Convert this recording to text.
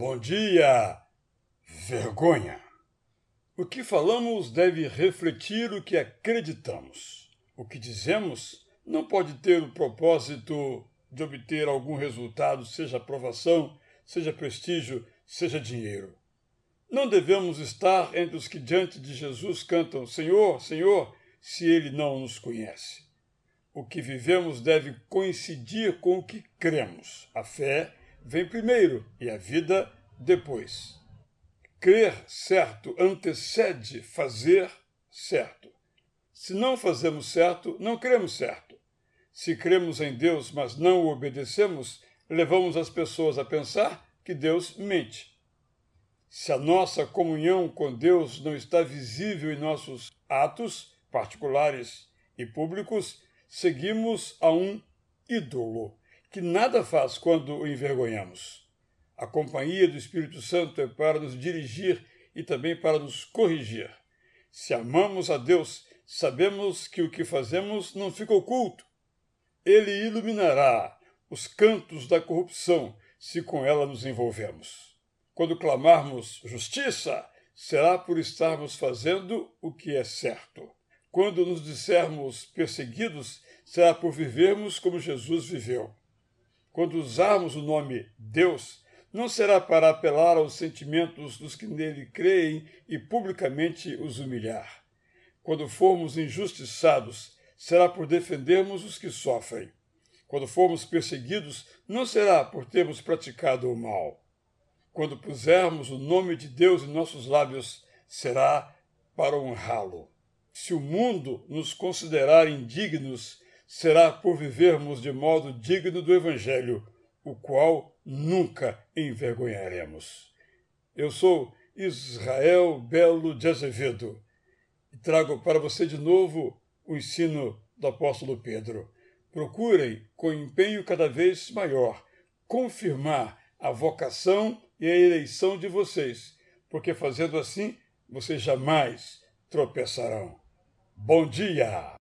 Bom dia, vergonha. O que falamos deve refletir o que acreditamos. O que dizemos não pode ter o propósito de obter algum resultado, seja aprovação, seja prestígio, seja dinheiro. Não devemos estar entre os que diante de Jesus cantam Senhor, Senhor, se ele não nos conhece. O que vivemos deve coincidir com o que cremos. A fé vem primeiro e a vida depois. Crer certo antecede fazer certo. Se não fazemos certo, não cremos certo. Se cremos em Deus, mas não o obedecemos, levamos as pessoas a pensar que Deus mente. Se a nossa comunhão com Deus não está visível em nossos atos particulares e públicos, seguimos a um ídolo que nada faz quando o envergonhamos. A companhia do Espírito Santo é para nos dirigir e também para nos corrigir. Se amamos a Deus, sabemos que o que fazemos não fica oculto. Ele iluminará os cantos da corrupção se com ela nos envolvemos. Quando clamarmos justiça, será por estarmos fazendo o que é certo. Quando nos dissermos perseguidos, será por vivermos como Jesus viveu. Quando usarmos o nome Deus, não será para apelar aos sentimentos dos que nele creem e publicamente os humilhar. Quando formos injustiçados, será por defendermos os que sofrem. Quando formos perseguidos, não será por termos praticado o mal. Quando pusermos o nome de Deus em nossos lábios, será para honrá-lo. Se o mundo nos considerar indignos, será por vivermos de modo digno do Evangelho, o qual nunca envergonharemos. Eu sou Israel Belo de Azevedo e trago para você de novo o ensino do apóstolo Pedro. Procurem, com empenho cada vez maior, confirmar a vocação e a eleição de vocês, porque fazendo assim, vocês jamais tropeçarão. Bom dia!